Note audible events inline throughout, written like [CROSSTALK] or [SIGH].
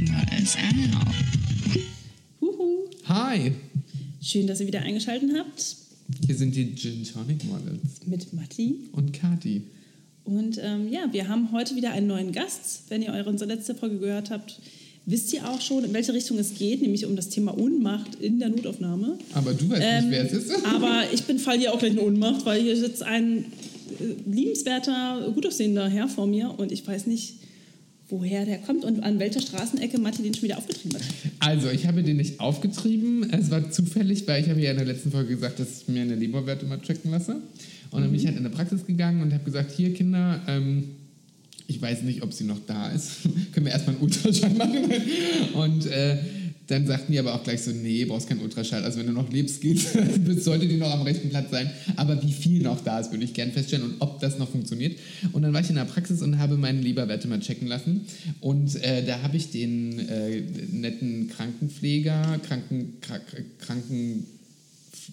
Models auch. Huhu. Hi, Schön, dass ihr wieder eingeschaltet habt hier sind die Gin Tonic Models mit Matti. und Kati. Und ähm, ja, wir haben heute wieder einen neuen Gast. Wenn ihr eure unsere letzte Folge gehört habt, wisst ihr auch schon, in welche Richtung es geht, nämlich um das Thema Ohnmacht in der Notaufnahme. Aber du weißt Ähm, nicht, wer es ist. aber [LAUGHS] ich bin fall hier auch gleich in Ohnmacht, weil hier sitzt ein äh, liebenswerter, gut aussehender Herr vor mir und ich weiß nicht, woher der kommt und an welcher Straßenecke Matti den schon wieder aufgetrieben hat. Also, ich habe den nicht aufgetrieben. Es war zufällig, weil ich habe ja in der letzten Folge gesagt, dass ich mir eine Leberwerte mal checken lasse. Und dann bin ich halt in der Praxis gegangen und habe gesagt, hier Kinder, ähm, ich weiß nicht, ob sie noch da ist. [LAUGHS] Können wir erstmal einen Ultraschall machen? Und äh, dann sagten die aber auch gleich so, nee, brauchst keinen Ultraschall. Also wenn du noch lebst, geht's, [LAUGHS] sollte die noch am rechten Platz sein. Aber wie viel noch da ist, würde ich gerne feststellen und ob das noch funktioniert. Und dann war ich in der Praxis und habe meine Leberwerte mal checken lassen. Und äh, da habe ich den äh, netten Krankenpfleger, Kranken, Krank, Kranken,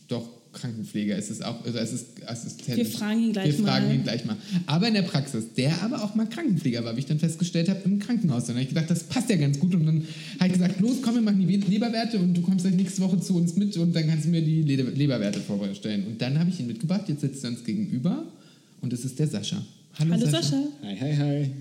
doch Krankenpfleger ist es auch, also es ist Assistent. Wir fragen ihn gleich Wir fragen mal. ihn gleich mal. Aber in der Praxis, der aber auch mal Krankenpfleger war, wie ich dann festgestellt habe, im Krankenhaus. Dann habe ich gedacht, das passt ja ganz gut. Und dann habe ich gesagt, los, komm, wir machen die Leberwerte und du kommst gleich nächste Woche zu uns mit und dann kannst du mir die Le Leberwerte vorstellen. Und dann habe ich ihn mitgebracht, jetzt sitzt er uns gegenüber und es ist der Sascha. Hallo Sascha. Hi, hi, hi.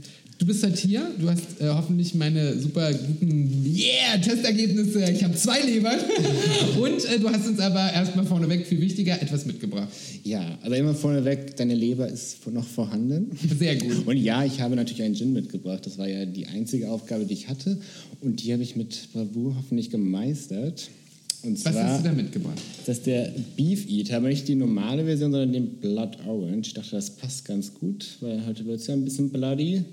Du bist halt hier, du hast äh, hoffentlich meine super guten yeah, Testergebnisse. Ich habe zwei Lebern. [LAUGHS] und äh, du hast uns aber erstmal vorneweg, viel wichtiger, etwas mitgebracht. Ja, also immer vorneweg, deine Leber ist noch vorhanden. Sehr gut. Und ja, ich habe natürlich einen Gin mitgebracht. Das war ja die einzige Aufgabe, die ich hatte. Und die habe ich mit Bravour hoffentlich gemeistert. Und Was zwar hast du da mitgebracht? ist das der Beef Eater, aber nicht die normale Version, sondern den Blood Orange. Ich dachte, das passt ganz gut, weil heute wird es ja ein bisschen bloody.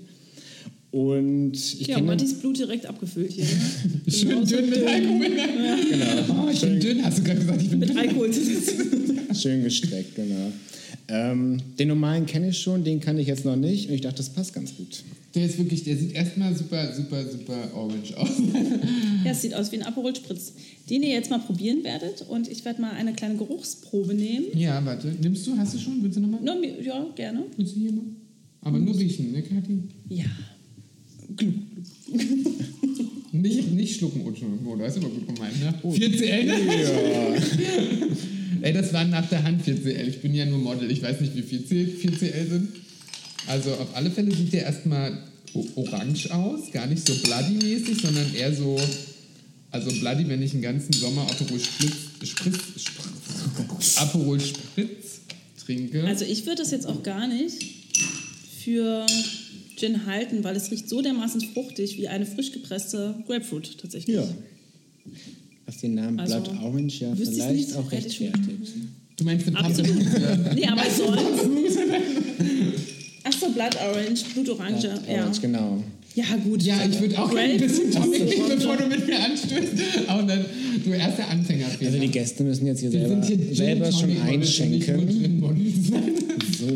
Und ich Ja, kenne Mattis Blut direkt abgefüllt hier. Ne? [LAUGHS] Schön dünn mit Alkohol. [LAUGHS] genau, Oh, ich bin dünn, hast du gerade gesagt, ich bin Mit dünn. Alkohol. [LAUGHS] schön gestreckt, genau. Ähm, den normalen kenne ich schon, den kann ich jetzt noch nicht. Und ich dachte, das passt ganz gut. Der ist wirklich, der sieht erstmal super, super, super orange aus. Ja, es sieht aus wie ein Aperol Spritz, den ihr jetzt mal probieren werdet. Und ich werde mal eine kleine Geruchsprobe nehmen. Ja, warte. Nimmst du? Hast du schon? Willst du nochmal? Mir- ja, gerne. Willst du hier mal? Aber nur riechen, ne, Kathi? Ja. Nicht, nicht schlucken. Oh, das ist aber gut gemeint, ne? 4CL, [LAUGHS] ne? Ey, das waren nach der Hand 4CL. Ich bin ja nur Model. Ich weiß nicht, wie viel 4CL sind. Also auf alle Fälle sieht der erstmal orange aus. Gar nicht so bloody-mäßig, sondern eher so... Also bloody, wenn ich einen ganzen Sommer Aperol Spritz, Spritz, Spritz, Aperol Spritz trinke. Also ich würde das jetzt auch gar nicht für Gin halten, weil es riecht so dermaßen fruchtig wie eine frisch gepresste Grapefruit tatsächlich. Ja. Was den Namen Also, Blood Orange ja vielleicht nicht, auch rechtfertigt. du meinst den Absolut. [LAUGHS] Nee, aber sonst. [LAUGHS] Achso, Blood Orange, Blutorange. Blood ja. Orange, genau. ja, gut. Ja, ich würde auch gerne ein bisschen Tonic nehmen, bevor du mit mir anstößt. Und dann, du erster Anfänger. Also die Gäste müssen jetzt hier selber, hier selber schon einschenken. Gin Models. So,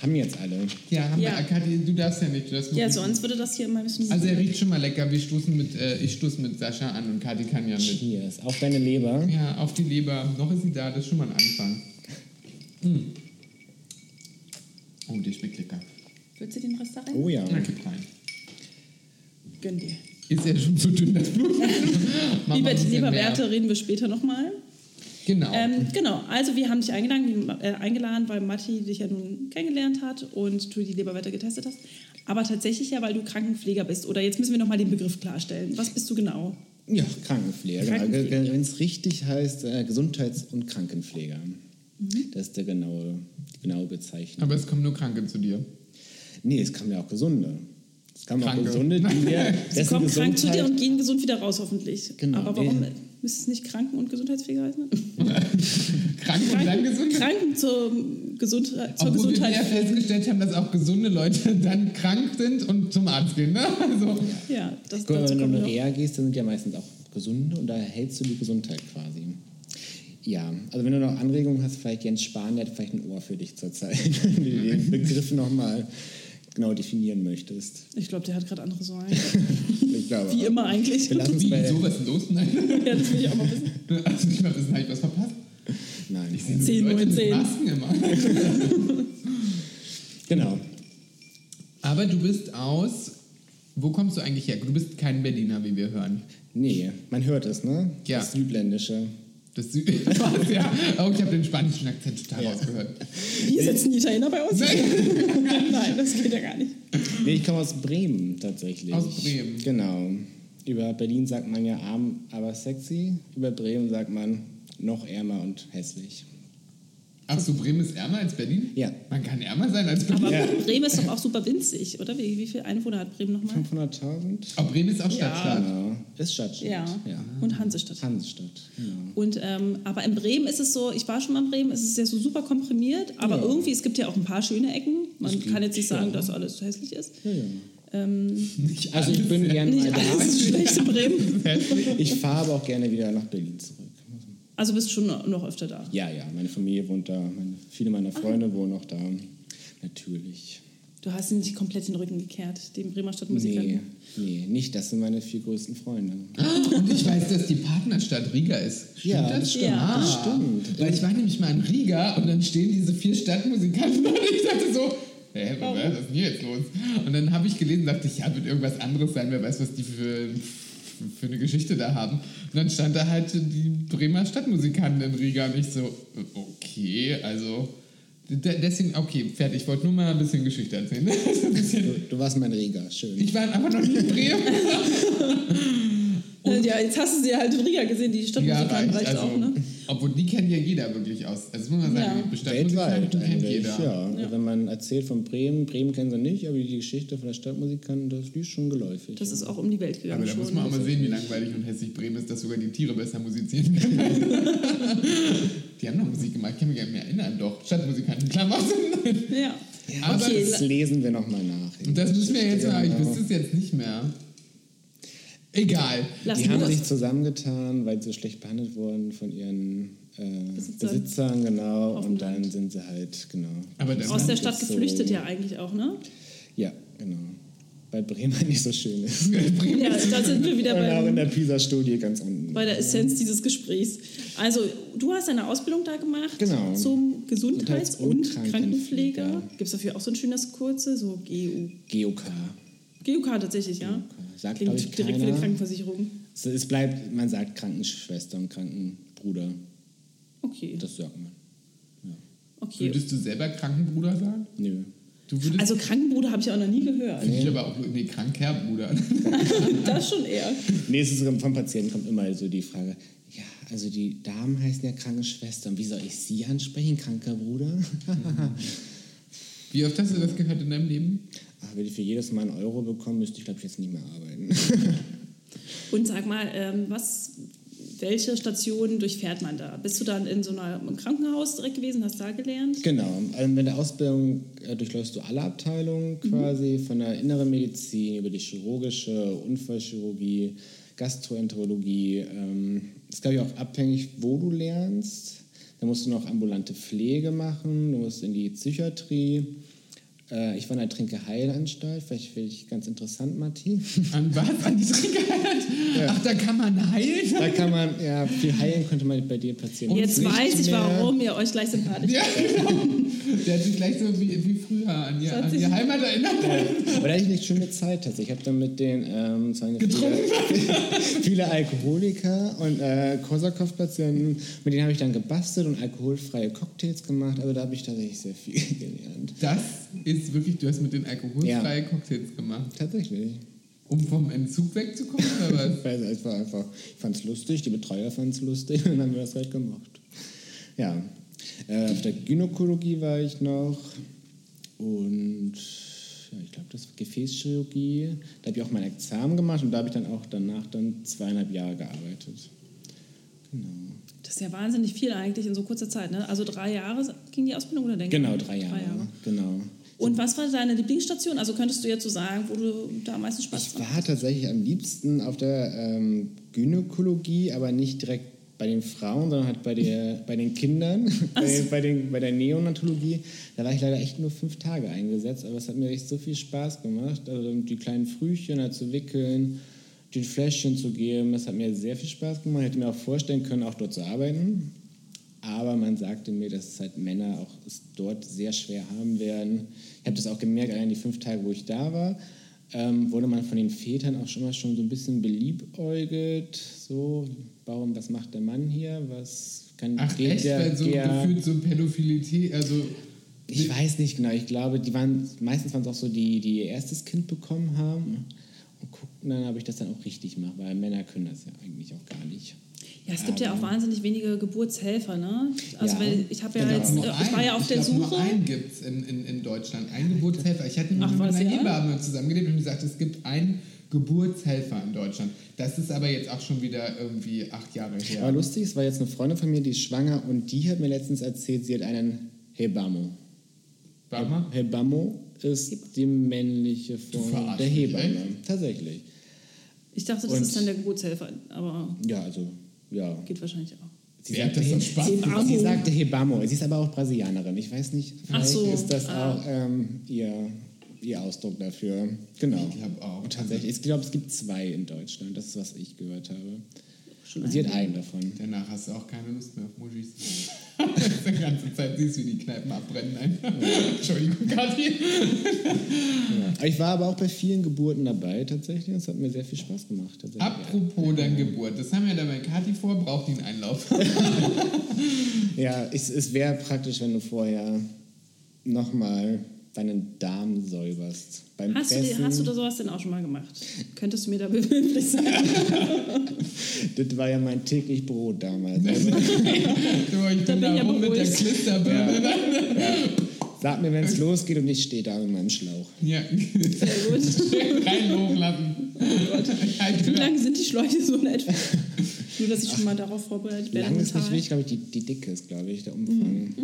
haben jetzt alle. ja, haben Ja. wir, Kathi, du darfst ja nicht. Du darfst Ja, sonst würde das hier mal ein bisschen. Also er riecht schon mal lecker. Wir stoßen mit, äh, ich stoße mit Sascha an und Kathi kann ja mit. Cheers. Auf deine Leber. Ja, auf die Leber. Noch ist sie da, das ist schon mal ein Anfang. Mm. Oh, die schmeckt lecker. Willst du den Rest da rein? Oh ja. Na, gib rein. Gönn dir. Ist ja schon zu dünn, das Blut. Über die Leberwerte reden wir später nochmal. Genau. Ähm, genau, also wir haben dich eingeladen, äh, eingeladen, weil Matti dich ja nun kennengelernt hat und du die Leberwerte getestet hast. Aber tatsächlich ja, weil du Krankenpfleger bist. Oder jetzt müssen wir nochmal den Begriff klarstellen. Was bist du genau? Ja, Krankenpfleger. Krankenpfleger. Wenn es richtig heißt, äh, Gesundheits- und Krankenpfleger. Das ist der genaue, die genaue Bezeichnung. Aber es kommen nur Kranke zu dir. Nee, es kamen ja auch Gesunde. Es kamen auch Kranke. Gesunde, die [LAUGHS] mir Sie kommen krank zu dir und gehen gesund wieder raus, hoffentlich. Genau. Aber warum Ja. Müsste es nicht Kranken- und Gesundheitspfleger heißen? [LAUGHS] Krank und dann gesund. Kranken zur, Gesundheit, zur Obwohl wir Gesundheit. ja festgestellt haben, dass auch gesunde Leute [LAUGHS] dann krank sind und zum Arzt gehen. Ne? [LAUGHS] Also, Ja, das Guck mal, dazu wenn du in eine. Reha gehst, dann sind ja meistens auch Gesunde und da hältst du die Gesundheit quasi. Ja, also wenn du noch Anregungen hast, vielleicht Jens Spahn, der hat vielleicht ein Ohr für dich zurzeit, den Begriff nochmal genau definieren möchtest. Ich glaube, der hat gerade andere Sorgen. [LAUGHS] Ich glaube Wie auch. immer eigentlich. Wir lassen es wie, bei... so, was ist los? Nein. [LAUGHS] ja, das will ich auch mal wissen. Du [LAUGHS] hast nicht mal wissen, habe ich was verpasst? Nein, Ich sehe nur die 10, Leute 9, mit 10. Masken immer. genau. Aber du bist aus Wo kommst du eigentlich her? Du bist kein Berliner, wie wir hören. Nee, man hört es, ne? Ja. Das Südländische. Das Süd [LAUGHS] Was, ja. Oh, ich habe den spanischen Akzent total Ja. rausgehört. Hier sitzen die Italiener bei uns. [LAUGHS] Nein, das geht ja gar nicht. Nee, ich komme aus Bremen tatsächlich. Aus Bremen. Genau. Über Berlin sagt man ja arm, aber sexy. Über Bremen sagt man noch ärmer und hässlich. Ach so, Bremen ist ärmer als Berlin? Ja. Man kann ärmer sein als Berlin. Aber Ja. Bremen ist doch auch super winzig, oder? Wie, wie viele Einwohner hat Bremen nochmal? 500.000? Oh, Bremen ist auch Ja. Stadtstaat. Genau. Ist Stadtstadt. Ja. ja. Und Hansestadt. Hansestadt. Genau. Und, ähm, aber in Bremen ist es so, ich war schon mal in Bremen, es ist ja so super komprimiert, aber Ja. irgendwie, es gibt ja auch ein paar schöne Ecken. Man kann jetzt nicht sagen, ja. dass alles hässlich ist. Ja, ja. Ähm, Nicht Also ich bin gerne mal alles da. schlecht in Bremen. [LAUGHS] Ich fahre aber auch gerne wieder nach Berlin zurück. Also bist schon noch öfter da. Ja, ja, meine Familie wohnt da, meine, viele meiner Freunde wohnen auch da. Natürlich. Du hast ihn nicht komplett den Rücken gekehrt, den Bremer Nee, Stadtmusikern. nee, nicht. Das sind meine vier größten Freunde. Und ich weiß, dass die Partnerstadt Riga ist. Stimmt Ja, das? stimmt, Ja. das stimmt. Weil ich war nämlich mal in Riga und dann stehen diese vier Stadtmusikanten [LAUGHS] und ich dachte so, hä, was ist denn hier jetzt los? Und dann habe ich gelesen, dachte ich, ja, wird irgendwas anderes sein, wer weiß, was die für, für eine Geschichte da haben. Und dann stand da halt die Bremer Stadtmusikanten in Riga und ich so, okay, also deswegen, okay, fertig, ich wollte nur mal ein bisschen Geschichte erzählen. [LAUGHS] Bisschen, Du, du warst mein Riga, schön. ich war aber noch nie in Bremen. [LAUGHS] Ja, jetzt hast du sie halt in Riga gesehen, die Ja, Stadtmusikanten reicht. reicht Also, auch, ne? Obwohl, die kennen ja jeder wirklich aus. Also muss man sagen, Ja. die Stadtmusikanten kennt eigentlich, jeder. ja. Ja. Wenn man erzählt von Bremen, Bremen kennen sie nicht, aber die Geschichte von der Stadtmusikanten, das die ist schon geläufig. Das ja. ist auch um die Welt gegangen Aber da schon. muss man auch mal sehen, wie langweilig und hässlich Bremen ist, dass sogar die Tiere besser musizieren können. [LAUGHS] die haben noch Musik gemacht, ich kann mich gar nicht mehr erinnern, doch. Stadtmusikanten, Klammer. ja. ja, aber okay, das lesen wir nochmal nach. Und das müssen wir jetzt mal, ich Genau. wüsste es jetzt nicht mehr. Egal. Lass Die haben los. sich zusammengetan, weil sie so schlecht behandelt wurden von ihren äh, Besitzern. Besitzern. genau. Auf und dann sind sie halt, genau. Aber der Aus der Stadt so- geflüchtet ja eigentlich auch, ne? Ja, genau. Weil Bremen [LAUGHS] nicht so schön ist. Bremen. Ja, da sind wir wieder auch in bei, der PISA-Studie ganz unten. bei der Essenz dieses Gesprächs. Also, du hast eine Ausbildung da gemacht Genau. zum Gesundheits- Gesundheits- und Krankenpfleger. Krankenpfleger. Gibt es dafür auch so ein schönes Kurze, so GU? GOK. GUK tatsächlich, ja? Sagt, Klingt ich, direkt wie eine keiner. Krankenversicherung. Es, es bleibt, man sagt Krankenschwester und Krankenbruder. Okay, Das sagt man. okay. Würdest du selber Krankenbruder sagen? Nö. Du würdest. Also Krankenbruder habe ich auch noch nie gehört. Finde ich aber auch. Nee, Krankherrbruder. [LAUGHS] Das schon eher. Nee, es ist vom Patienten kommt immer so die Frage, ja, also die Damen heißen ja Krankenschwester. Und wie soll ich sie ansprechen, kranker Bruder? Wie oft hast du das gehört in deinem Leben? Ach, wenn ich für jedes Mal einen Euro bekomme, müsste ich, glaube ich, jetzt nicht mehr arbeiten. [LAUGHS] Und sag mal, ähm, was, welche Stationen durchfährt man da? Bist du dann in so einem Krankenhaus direkt gewesen, hast da gelernt? Genau. Also mit der Ausbildung äh, durchläufst du alle Abteilungen quasi, von der inneren Medizin über die chirurgische, Unfallchirurgie, Gastroenterologie. Ähm, ist, glaube ich, auch abhängig, wo du lernst. Da musst du noch ambulante Pflege machen, du musst in die Psychiatrie. Äh, ich war in der Trinke-Heilanstalt, vielleicht finde ich ganz interessant, Matti. [LAUGHS] An was? An die Trinkerhand? Ach, da kann man heilen? Da kann man, ja, viel heilen könnte man bei dir passieren. Jetzt Nicht weiß ich, mehr. warum ihr euch gleich sympathisch Ja, genau. Der hat sich gleich so wie, wie früher an die, an die Heimat erinnert. Aber da hatte ich eine schöne Zeit tatsächlich. Ich habe dann mit den ähm, ja Getrunken. viele, [LAUGHS] viele Alkoholiker und äh, Korsakow-Patienten, mit denen habe ich dann gebastelt und alkoholfreie Cocktails gemacht. Also da habe ich tatsächlich sehr viel [LAUGHS] gelernt. Das ist wirklich, du hast mit den alkoholfreien Cocktails gemacht. Tatsächlich. Um vom Entzug wegzukommen oder was? [LAUGHS] Es war einfach, ich fand es lustig, die Betreuer fanden es lustig und dann haben wir das halt gemacht. Ja. Äh, auf der Gynäkologie war ich noch und ja, ich glaube, das war Gefäßchirurgie. Da habe ich auch mein Examen gemacht und da habe ich dann auch danach dann zweieinhalb Jahre gearbeitet. Das ist ja wahnsinnig viel eigentlich in so kurzer Zeit. Ne? Also drei Jahre ging die Ausbildung oder denke Genau, drei Jahre. Genau. Und was war deine Lieblingsstation? Also könntest du jetzt so sagen, wo du da am meisten Spaß Ich dran war tatsächlich am liebsten auf der ähm, Gynäkologie, aber nicht direkt bei den Frauen, sondern halt bei, der, bei den Kindern, [LAUGHS] bei, bei, den, bei der Neonatologie. Da war ich leider echt nur fünf Tage eingesetzt, aber es hat mir echt so viel Spaß gemacht. Also die kleinen Frühchen halt zu wickeln, den Fläschchen zu geben, das hat mir sehr viel Spaß gemacht. Ich hätte mir auch vorstellen können, auch dort zu arbeiten. Aber man sagte mir, dass halt Männer auch es dort sehr schwer haben werden. Ich habe das auch gemerkt, allein die fünf Tage, wo ich da war. ähm, wurde man von den Vätern auch schon mal schon so ein bisschen beliebäugelt. So, warum, was macht der Mann hier? Was kann Ach geht echt, der, weil so der, gefühlt so Pädophilität, also Ich weiß nicht genau. Ich glaube, die waren meistens waren es auch so, die, die ihr erstes Kind bekommen haben und guckten dann, ob ich das dann auch richtig mache, weil Männer können das ja eigentlich auch gar nicht. Ja, es gibt ja auch wahnsinnig wenige Geburtshelfer, ne? Also Ja, weil ich habe ja genau. jetzt, nur ich war ja auf ich der glaub, Nur Suche. einen gibt es in, in, in Deutschland, einen Geburtshelfer. Ich hatte Ach, mit meiner ja? Hebamme zusammengelebt und die sagte, es gibt einen Geburtshelfer in Deutschland. Das ist aber jetzt auch schon wieder irgendwie acht Jahre her. Aber lustig, es war jetzt eine Freundin von mir, die ist schwanger und die hat mir letztens erzählt, sie hat einen Hebammo. Warte mal. Hebammo ist die männliche Form der Hebamme. Tatsächlich. Ich dachte, das Und- ist dann der Geburtshelfer, aber Ja, also, ja. geht wahrscheinlich auch. Sie Wer hat sagte, das Hebammo. sie sagte Hebammo. Sie ist aber auch Brasilianerin. Ich weiß nicht, Ach vielleicht so, ist das ah. auch ähm, ihr, ihr Ausdruck dafür. Genau. Ich glaube auch. Und tatsächlich, ich glaube, es gibt zwei in Deutschland. Das ist, was ich gehört habe. Schon Und sie hat einen davon. Danach hast du auch keine Lust mehr auf Muschis. [LAUGHS] [LAUGHS] die ganze Zeit siehst du, wie die Kneipen abbrennen. Nein. Entschuldigung, Kathi. Ja. Ich war aber auch bei vielen Geburten dabei tatsächlich. Es hat mir sehr viel Spaß gemacht. Apropos deine Geburt, das haben wir da bei Kathi vor, braucht die einen Einlauf. [LAUGHS] Ja, es, es wäre praktisch, wenn du vorher nochmal deinen Darm säuberst. Beim Hast du, die- Pressen, hast du da sowas denn auch schon mal gemacht? Könntest du mir da [LAUGHS] behilflich sein? [LAUGHS] Das war ja mein täglich Brot damals. Also, [LAUGHS] du, ich bin da rum mit der. Klisterbirne. sag mir, wenn es losgeht und ich stehe da mit meinem Schlauch. Ja, Sehr gut. reinloben lassen. Wie lang sind die Schläuche so in etwa? Nur, dass ich schon mal darauf vorbereitet werde. Lang ist nicht wichtig, glaube ich, die, die Dicke ist, glaube ich, der Umfang.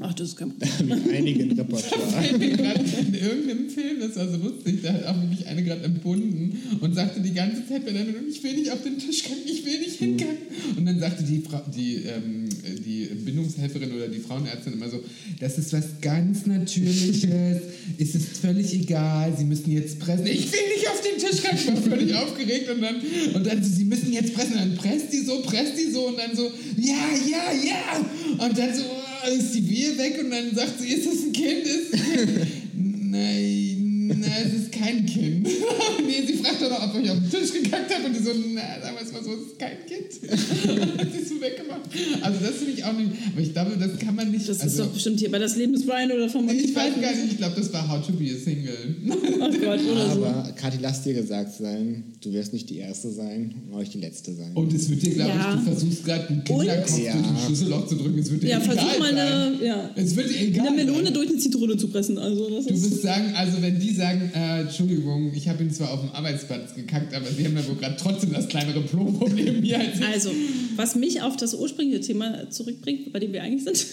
Ach, das ist kein [LAUGHS] Da habe [LAUGHS] ich einige im Repertoire. gerade in irgendeinem Film, das war so lustig, da hat auch wirklich eine gerade entbunden und sagte die ganze Zeit bei der Meldung, ich will nicht auf den Tisch kacken, ich will nicht hinkacken. Und dann sagte die, Frau, die, ähm, die Bindungshelferin oder die Frauenärztin immer so, das ist was ganz Natürliches, [LAUGHS] es ist völlig egal, Sie müssen jetzt pressen. Ich will nicht auf den Tisch kacken, ich war völlig aufgeregt und dann, und dann so, Sie müssen jetzt pressen. Und dann presst die so, presst die so und dann so, ja, ja, ja. Und dann so, ist die Wehe weg und dann sagt sie, ist das ein Kind? Ist es ein Kind? [LAUGHS] Nein, nein, [LAUGHS] es ist kein Kind. [LAUGHS] nee, sie fragt doch noch, ob ich auf den Tisch gekackt habe und die so, na, sagen wir es mal so, es ist kein Kind. [LAUGHS] Hat sie so weggemacht. Also das finde ich auch nicht, aber ich glaube, das kann man nicht, Das ist also, doch bestimmt hier bei das Leben des Brian oder von Monty ich weiß gar nicht, ich glaube, das war How to be a Single. Oh Gott, oder so. Aber Kathi, lass dir gesagt sein, du wirst nicht die Erste sein, und auch nicht die Letzte sein. Und es wird dir, glaube Ja. ich, du versuchst gerade einen Kinderkopf Und- durch ein Ja. Schlüsselloch zu drücken, es wird dir Ja, egal versuch mal sein. eine, ja, Es wird dir egal eine Melone sein. durch eine Zitrone zu pressen. Also das Du ist, wirst sagen, also wenn die sagen, äh, Entschuldigung, ich habe ihn zwar auf dem Arbeitsplatz gekackt, aber sie haben ja wohl gerade trotzdem das kleinere Problem hier als. Also, was mich auf das ursprüngliche Thema zurückbringt, bei dem wir eigentlich sind,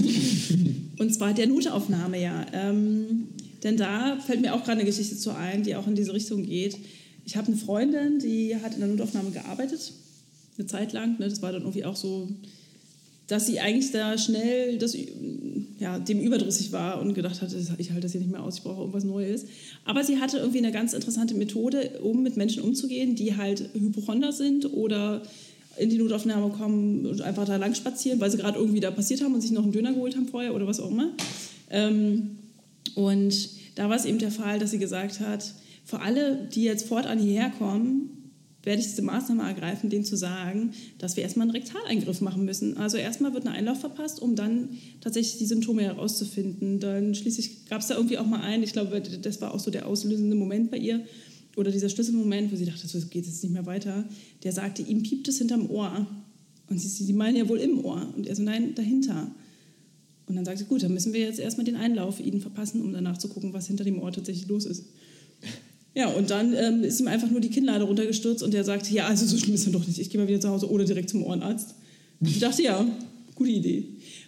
[LAUGHS] und zwar der Notaufnahme, ja. Ähm, denn da fällt mir auch gerade eine Geschichte zu ein, die auch in diese Richtung geht. Ich habe eine Freundin, die hat in der Notaufnahme gearbeitet, eine Zeit lang. Ne, das war dann irgendwie auch so, dass sie eigentlich da schnell das, ja, dem überdrüssig war und gedacht hatte, ich halte das hier nicht mehr aus, ich brauche irgendwas Neues. Aber sie hatte irgendwie eine ganz interessante Methode, um mit Menschen umzugehen, die halt Hypochonder sind oder in die Notaufnahme kommen und einfach da lang spazieren, weil sie gerade irgendwie da passiert haben und sich noch einen Döner geholt haben vorher oder was auch immer. Ähm, und da war es eben der Fall, dass sie gesagt hat, für alle, die jetzt fortan hierher kommen, werde ich diese Maßnahme ergreifen, denen zu sagen, dass wir erstmal einen Rektaleingriff machen müssen. Also erstmal wird ein Einlauf verpasst, um dann tatsächlich die Symptome herauszufinden. Dann schließlich gab es da irgendwie auch mal einen, ich glaube, das war auch so der auslösende Moment bei ihr, oder dieser Schlüsselmoment, wo sie dachte, so geht jetzt nicht mehr weiter, der sagte, ihm piept es hinterm Ohr. Und sie, sie meinen ja wohl im Ohr. Und er so, nein, dahinter. Und dann sagt sie, gut, dann müssen wir jetzt erstmal den Einlauf ihnen verpassen, um danach zu gucken, was hinter dem Ohr tatsächlich los ist. [LAUGHS] Ja, und dann ähm, ist ihm einfach nur die Kinnlade runtergestürzt und der sagte, ja, also so schlimm ist er doch nicht, ich gehe mal wieder zu Hause oder direkt zum Ohrenarzt. Ich dachte, ja, gute Idee.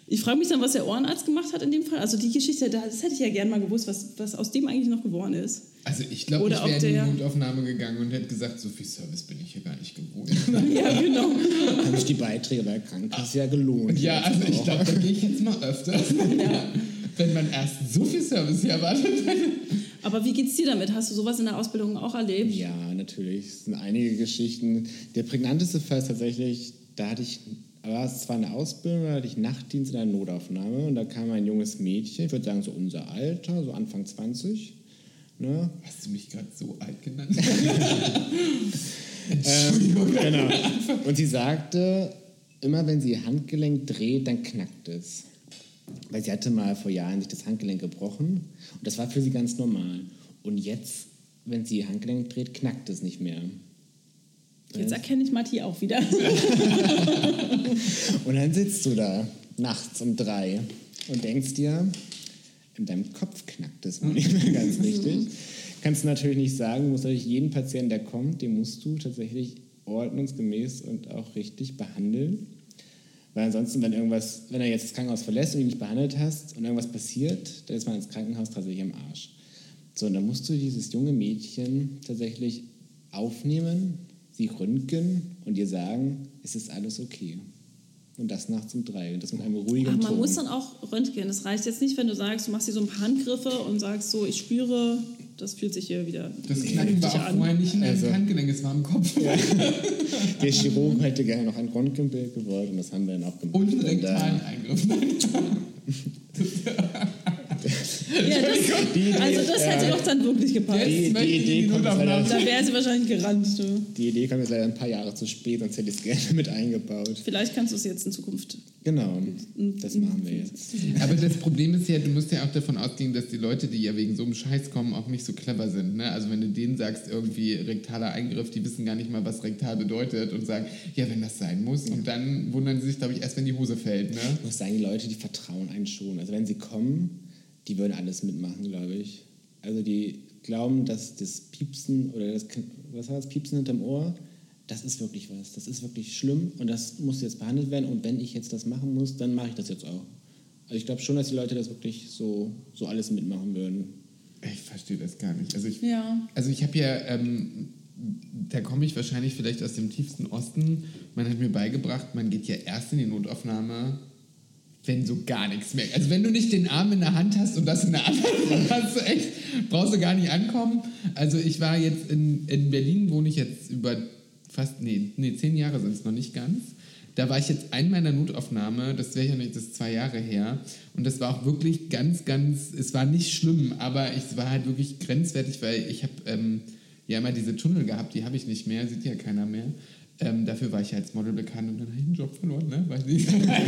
Ich frage mich dann, was der Ohrenarzt gemacht hat in dem Fall. Also die Geschichte, das hätte ich ja gern mal gewusst, was, was aus dem eigentlich noch geworden ist. Also ich glaube, Oder ich wäre in der- die Notaufnahme gegangen und hätte gesagt, so viel Service bin ich hier gar nicht gewohnt. [LAUGHS] Ja, genau. Haben sich die Beiträge bei der Krankenkasse ja gelohnt. ja, also ich glaube, da gehe ich jetzt mal öfter. Wenn man erst so viel Service hier erwartet. Aber wie geht's dir damit? Hast du sowas in der Ausbildung auch erlebt? Ja, natürlich. Es sind einige Geschichten. Der prägnanteste Fall ist tatsächlich, da hatte ich, war es zwar eine Ausbildung, da hatte ich Nachtdienst in einer Notaufnahme und da kam ein junges Mädchen, ich würde sagen so unser Alter, so Anfang 20, Ne? Hast du mich gerade so alt genannt? [LAUGHS] Ähm, genau. Und sie sagte, immer wenn sie ihr Handgelenk dreht, dann knackt es. Weil sie hatte mal vor Jahren sich das Handgelenk gebrochen und das war für sie ganz normal. Und jetzt, wenn sie ihr Handgelenk dreht, knackt es nicht mehr. Jetzt erkenne ich Matti auch wieder. [LAUGHS] Und dann sitzt du da nachts um drei und denkst dir, in deinem Kopf knackt es nicht mehr ganz richtig. Kannst du natürlich nicht sagen, du musst natürlich jeden Patienten, der kommt, den musst du tatsächlich ordnungsgemäß und auch richtig behandeln. Weil ansonsten, wenn irgendwas, wenn er jetzt das Krankenhaus verlässt und ihn nicht behandelt hast und irgendwas passiert, dann ist man ins Krankenhaus tatsächlich am Arsch. So, und dann musst du dieses junge Mädchen tatsächlich aufnehmen, sie röntgen und ihr sagen, es ist alles okay. Und das nachts um drei. Und das mit einem ruhigen Ach, man Ton. muss dann auch röntgen. Das reicht jetzt nicht, wenn du sagst, du machst hier so ein paar Handgriffe und sagst so, ich spüre, das fühlt sich hier wieder Das Knacken war auch vorher nicht in deinem Also- Handgelenk, es war im Kopf. [LAUGHS] Der Chirurg hätte gerne noch ein Röntgenbild gewollt und das haben wir dann auch gemacht. Und Und, rektalen Eingriff. [LAUGHS] [LAUGHS] Ja, das, Die also das hätte äh, doch dann wirklich gepasst. Jetzt die möchte ich Idee die kommt leider- Da wäre sie wahrscheinlich gerannt. Du. Die Idee kommt jetzt leider ein paar Jahre zu spät, sonst hätte ich es gerne mit eingebaut. Vielleicht kannst du es jetzt in Zukunft. Genau, das machen wir jetzt. Aber das Problem ist ja, du musst ja auch davon ausgehen, dass die Leute, die ja wegen so einem Scheiß kommen, auch nicht so clever sind. Ne? Also wenn du denen sagst, irgendwie rektaler Eingriff, die wissen gar nicht mal, was rektal bedeutet und sagen, ja, wenn das sein muss. Und dann wundern sie sich, glaube ich, erst, wenn die Hose fällt. Ne? Ich muss sagen, die Leute, die vertrauen einen schon. Also wenn sie kommen, die würden alles mitmachen, glaube ich. Also die glauben, dass das Piepsen oder das, was war das, Piepsen hinterm Ohr, das ist wirklich was. Das ist wirklich schlimm und das muss jetzt behandelt werden. Und wenn ich jetzt das machen muss, dann mache ich das jetzt auch. Also ich glaube schon, dass die Leute das wirklich so, so alles mitmachen würden. Ich verstehe das gar nicht. Also ich, Ja. also ich habe ja, ähm, da komme ich wahrscheinlich vielleicht aus dem tiefsten Osten. Man hat mir beigebracht, man geht ja erst in die Notaufnahme, wenn so gar nichts mehr. Also wenn du nicht den Arm in der Hand hast und das in der anderen, hast du echt, brauchst du gar nicht ankommen. Also ich war jetzt in, in Berlin, wohne ich jetzt über fast, nee, nee zehn Jahre sind es noch nicht ganz. Da war ich jetzt einmal in der Notaufnahme, das wäre ja nicht, das zwei Jahre her. Und das war auch wirklich ganz, ganz, es war nicht schlimm, aber es war halt wirklich grenzwertig, weil ich habe ähm, ja immer diese Tunnel gehabt, die habe ich nicht mehr, sieht ja keiner mehr. Ähm, dafür war ich als Model bekannt und dann habe ich einen Job verloren, ne? Weiß nicht.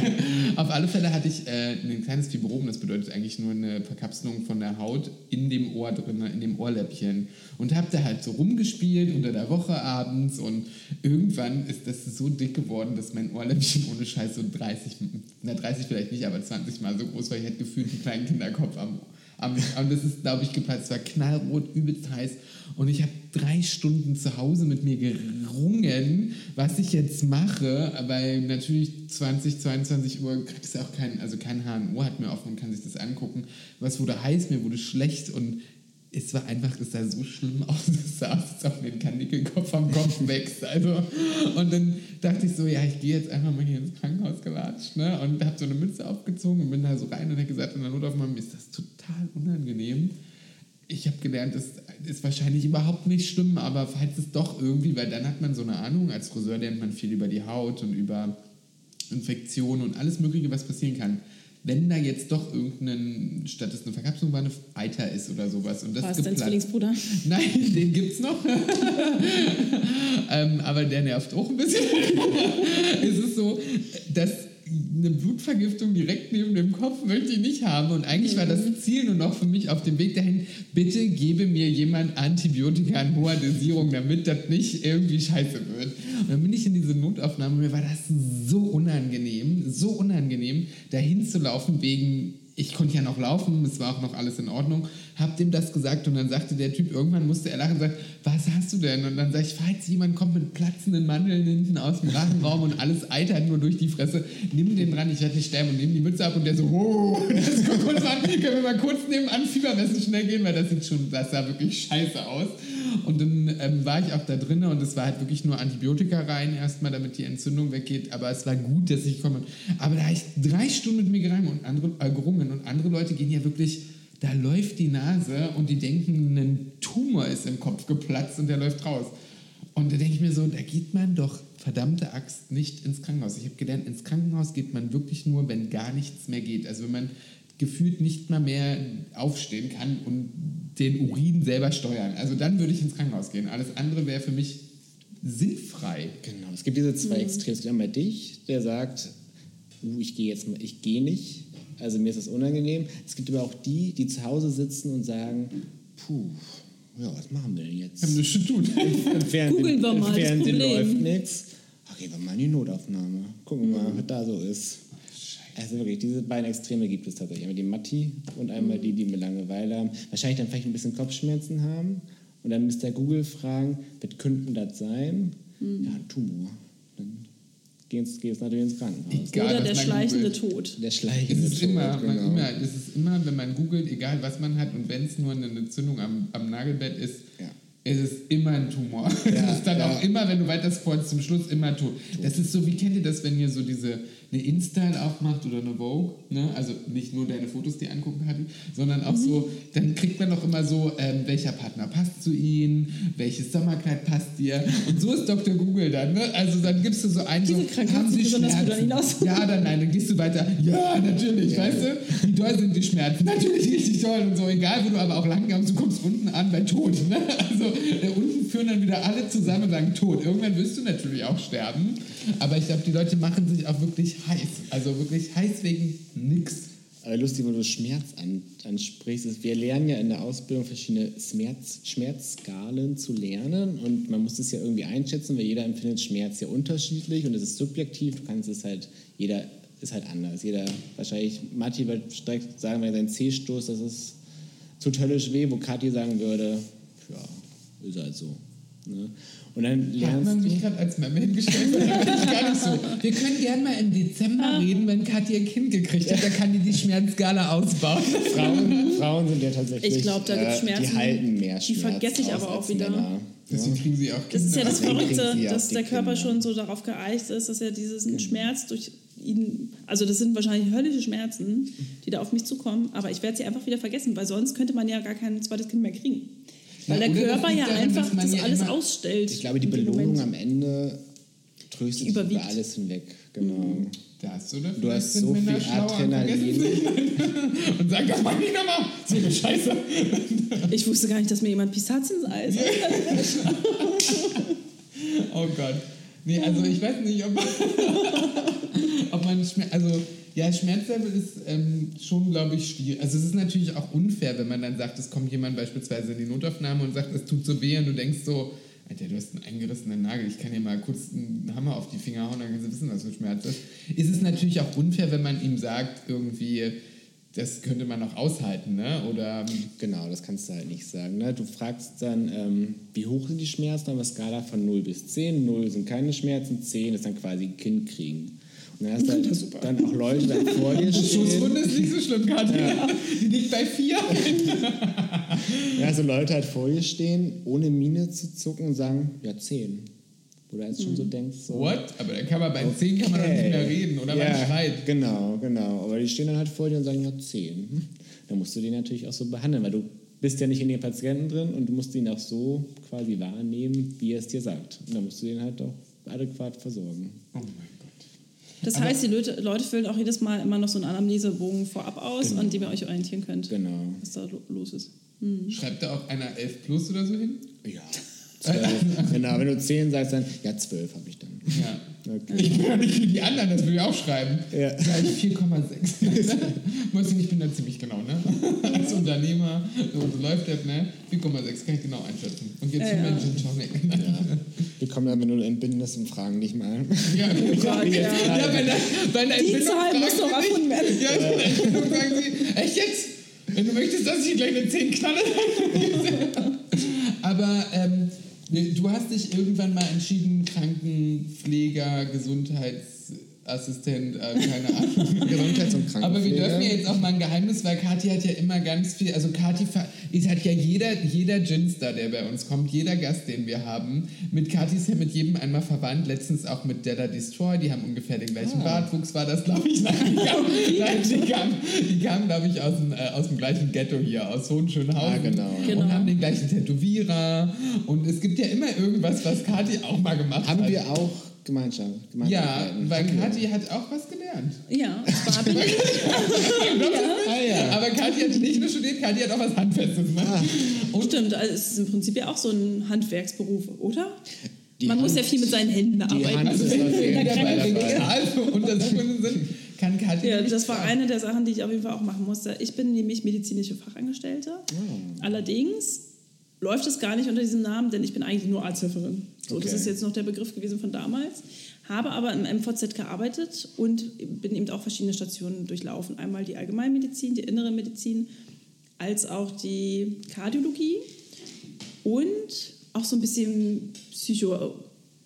[LAUGHS] Auf alle Fälle hatte ich äh, ein kleines Fibrom, das bedeutet eigentlich nur eine Verkapselung von der Haut in dem Ohr drin, in dem Ohrläppchen. Und habe da halt so rumgespielt unter der Woche abends und irgendwann ist das so dick geworden, dass mein Ohrläppchen ohne Scheiß so 30, na 30 vielleicht nicht, aber 20 Mal so groß war. Ich hätte gefühlt einen kleinen Kinderkopf am am, am, das ist, glaube ich, geplatzt. Es war knallrot, übelst heiß. Und ich habe drei Stunden zu Hause mit mir gerungen, was ich jetzt mache. Weil natürlich 20, 22 Uhr kriegst du auch kein, also kein HNO hat mir offen und kann sich das angucken. Was wurde heiß, mir wurde schlecht und es war einfach, es sah so schlimm aus, [LAUGHS] es ob mir ein Kanickelkopf am Kopf wächst. Also, und dann dachte ich so, ja, ich gehe jetzt einfach mal hier ins Krankenhaus gelatscht ne? und habe so eine Mütze aufgezogen und bin da so rein und habe gesagt, in der Notaufnahme ist das total unangenehm. Ich habe gelernt, das ist wahrscheinlich überhaupt nicht schlimm, aber falls es doch irgendwie, weil dann hat man so eine Ahnung, als Friseur lernt man viel über die Haut und über Infektionen und alles Mögliche, was passieren kann. Wenn da jetzt doch irgendein, statt es eine Verkapselung war, eine Eiter ist oder sowas und das War es dein geplatzt. Zwillingsbruder? [LAUGHS] Nein, den gibt's noch. [LAUGHS] ähm, aber der nervt auch ein bisschen. [LAUGHS] es ist so, dass eine Blutvergiftung direkt neben dem Kopf möchte ich nicht haben. Und eigentlich war das Ziel nur noch für mich auf dem Weg dahin, bitte gebe mir jemand Antibiotika in hoher Dosierung, damit das nicht irgendwie scheiße wird. Und dann bin ich in diese Notaufnahme, mir war das so unangenehm, so unangenehm, dahin zu laufen wegen ich konnte ja noch laufen, es war auch noch alles in Ordnung, hab dem das gesagt und dann sagte der Typ, irgendwann musste er lachen und sagt, was hast du denn? Und dann sag ich, falls jemand kommt mit platzenden Mandeln hinten aus dem Rachenraum und alles eitert nur durch die Fresse, nimm den dran, ich werde nicht sterben und nimm die Mütze ab und der so, oh, und [LAUGHS] das guck kurz an, können wir mal kurz nebenan Fiebermessen schnell gehen, weil das sieht schon, das sah wirklich scheiße aus. Und dann ähm, war ich auch da drinnen und es war halt wirklich nur Antibiotika rein erstmal, damit die Entzündung weggeht, aber es war gut, dass ich bin. Aber da habe ich drei Stunden mit mir gerungen und andere, äh, gerungen und andere Leute gehen ja wirklich, da läuft die Nase und die denken, ein Tumor ist im Kopf geplatzt und der läuft raus. Und da denke ich mir so, da geht man doch verdammte Axt nicht ins Krankenhaus. Ich habe gelernt, ins Krankenhaus geht man wirklich nur, wenn gar nichts mehr geht. Also wenn man gefühlt nicht mal mehr aufstehen kann und den Urin selber steuern. Also dann würde ich ins Krankenhaus gehen. Alles andere wäre für mich sinnfrei. Genau, es gibt diese zwei Extreme. Es gibt einmal dich, der sagt, uh, ich gehe jetzt mal, ich gehe nicht, also mir ist das unangenehm. Es gibt aber auch die, die zu Hause sitzen und sagen, puh, ja, was machen wir denn jetzt? Haben wir schon tun. Im Fernsehen, Googeln wir mal Fernsehen läuft nichts. Gehen wir mal in die Notaufnahme. Gucken wir mal, was da so ist. Also wirklich, diese beiden Extreme gibt es tatsächlich. Einmal die Matti und einmal die, die mit Langeweile haben. Wahrscheinlich dann vielleicht ein bisschen Kopfschmerzen haben. Und dann müsste der Google fragen, was könnte das sein? Ja, ein Tumor. Dann gehst du natürlich ins Krankenhaus. Egal, Oder der man schleichende googelt. Tod. Der Es schleichende ist, Tod, immer, man, genau. immer, es ist immer, wenn man googelt, egal was man hat und wenn es nur eine Entzündung am, am Nagelbett ist, Ja. Es ist immer ein Tumor. [LAUGHS] Ja, es ist dann ja. auch immer, wenn du weiter scrollst, zum Schluss immer tot. Das ist so, wie kennt ihr das, wenn ihr so diese eine Insta aufmacht oder eine Vogue, ne? also nicht nur deine Fotos, die angucken hat, sondern auch so, dann kriegt man doch immer so, ähm, welcher Partner passt zu ihnen, welches Sommerkleid passt dir und so ist Dr. Google dann, ne? also dann gibst du so ein, Diese so, haben Sie Schmerzen? Ja, dann nein, dann gehst du weiter. Ja, natürlich, weißt du? Wie doll sind die Schmerzen? [LAUGHS] Natürlich richtig toll und so. Egal, wo du aber auch lang kommst, du kommst unten an bei Tod. Ne? Also äh, unten führen dann wieder alle zusammen und sagen Tod. Irgendwann wirst du natürlich auch sterben. Aber ich glaube, die Leute machen sich auch wirklich heiß. Also wirklich heiß wegen nix. Aber lustig, wo du Schmerz an, ansprichst, ist, wir lernen ja in der Ausbildung verschiedene Schmerz, Schmerzskalen zu lernen und man muss das ja irgendwie einschätzen, weil jeder empfindet Schmerz ja unterschiedlich und es ist subjektiv, du kannst es halt, jeder ist halt anders. Jeder, wahrscheinlich, Matti wird direkt sagen, wenn er seinen C stoßt, das ist tut höllisch weh, wo Kathi sagen würde, ja, ist halt so. Ne? Und dann Hat lernst man du... mich gerade als Memme hingestellt? Das ist gar nicht so. Wir können gerne mal im Dezember reden, wenn Katja ein Kind gekriegt hat. Da kann die die Schmerzskala ausbauen. Frauen, Frauen sind ja tatsächlich, Ich glaub, da gibt's äh, Schmerzen, die halten mehr die Schmerz vergesse ich aber auch wieder. Männer. Deswegen kriegen sie auch Kinder. Das ist ja das Verrückte, dass die der Körper Kinder. schon so darauf geeicht ist, dass er diesen Schmerz durch ihn, also das sind wahrscheinlich höllische Schmerzen, die da auf mich zukommen, aber ich werde sie einfach wieder vergessen, weil sonst könnte man ja gar kein zweites Kind mehr kriegen. Weil Ja, der Körper ja daran, einfach das ja alles immer- ausstellt. Ich glaube, die Belohnung am Ende tröstet über alles hinweg. Genau. Das, oder? Du hast so Männer viel Adrenalin. [LAUGHS] Und sagen, das mach ich nochmal. So eine Scheiße. Ich wusste gar nicht, dass mir jemand Pistazieneis [LAUGHS] Oh Gott. Nee, also ich weiß nicht, ob man, [LAUGHS] ob man Schmerz, also ja, Schmerzlevel ist ähm, schon, glaube ich, schwierig. Also es ist natürlich auch unfair, wenn man dann sagt, es kommt jemand beispielsweise in die Notaufnahme und sagt, es tut so weh und du denkst so, Alter, du hast einen eingerissenen Nagel, ich kann dir mal kurz einen Hammer auf die Finger hauen, dann kannst du wissen, was für Schmerz ist. Ist es natürlich auch unfair, wenn man ihm sagt, irgendwie, das könnte man noch aushalten, ne? Oder Genau, das kannst du halt nicht sagen. Ne? Du fragst dann, ähm, wie hoch sind die Schmerzen auf einer Skala von 0 bis 10. 0 sind keine Schmerzen, 10 ist dann quasi Kind kriegen. Und dann hast du halt dann auch Leute dann vor dir stehen. Schusswunde ist nicht so schlimm, Katja. Die liegt bei vier. Ja, also Leute halt vor dir stehen, ohne Miene zu zucken und sagen, ja, 10. Wo du jetzt schon so denkst, so. What? Aber dann kann man bei 10 kann man doch nicht mehr reden oder ja, man schreit. Genau, genau. Aber die stehen dann halt vor dir und sagen, ja, 10. Hm. Dann musst du den natürlich auch so behandeln, weil du bist ja nicht in den Patienten drin und du musst ihn auch so quasi wahrnehmen, wie er es dir sagt. Und dann musst du den halt auch adäquat versorgen. Oh mein Das heißt, die Leute, Leute füllen auch jedes Mal immer noch so einen Anamnesebogen vorab aus, an dem ihr euch orientieren könnt, Genau. was da lo- los ist. Schreibt da auch einer 11 plus oder so hin? Ja. [LAUGHS] 12. genau, wenn du 10 sagst, dann, ja, 12 habe ich dann. Ja. Okay. Ich bin ja nicht wie die anderen, das will ich auch schreiben. Ja. Gleich 4,6. [LAUGHS] Muss ich nicht, ich bin da ziemlich genau, ne? Unternehmer, so, so läuft das, ne? 4,6 kann ich genau einschätzen. Und jetzt Ja, zum ja. Menschen Tonic. Wir kommen dann, wenn du entbindest und fragen dich mal. Ja, Oh Gott, ja. ja, bei der, bei der Die Entbindung Zahl fragen muss doch erfunden nicht- werden. Ja, Entbindung sagen sie, echt jetzt? Wenn du möchtest, dass ich gleich eine 10 knalle. Aber ähm, du hast dich irgendwann mal entschieden, Krankenpfleger, Gesundheitsassistent, äh, keine Ahnung. [LAUGHS] Gesundheits- und Aber wir dürfen ja jetzt auch mal ein Geheimnis, weil Kathi hat ja immer ganz viel, also Kathi es hat ja jeder, jeder Ginster, der bei uns kommt, jeder Gast, den wir haben, mit Kathi ist ja mit jedem einmal verwandt, letztens auch mit Della Destroy, die haben ungefähr den gleichen Ah. Bartwuchs, war das, glaube ich. Nein, die kamen, [LAUGHS] kamen, kamen glaube ich, aus dem, äh, aus dem gleichen Ghetto hier, aus Hohenschönhausen. Ah, genau. Genau. Und haben den gleichen Tätowierer und es gibt ja immer irgendwas, was Kathi auch mal gemacht Haben hat. wir auch Gemeinschaft. Ja, weil Okay. Kathi hat auch was gelernt. Ja, zwar bin ich. Ah, ja. Aber Kathi hat nicht nur studiert, Kathi hat auch was Handfestes. Ne? Stimmt, also es ist im Prinzip ja auch so ein Handwerksberuf, oder? Die Man muss Hand- ja viel mit seinen Händen Die arbeiten. Hand ist auf jeden Ja, Fall keine dabei. Also Untersuchungen sind, kann Kathi Ja, das war eine der Sachen, die ich auf jeden Fall auch machen musste. Ich bin nämlich medizinische Fachangestellte. Allerdings läuft es gar nicht unter diesem Namen, denn ich bin eigentlich nur Arzthelferin. So, Das Okay. ist jetzt noch der Begriff gewesen von damals. Habe aber im MVZ gearbeitet und bin eben auch verschiedene Stationen durchlaufen. Einmal die Allgemeinmedizin, die innere Medizin, als auch die Kardiologie und auch so ein bisschen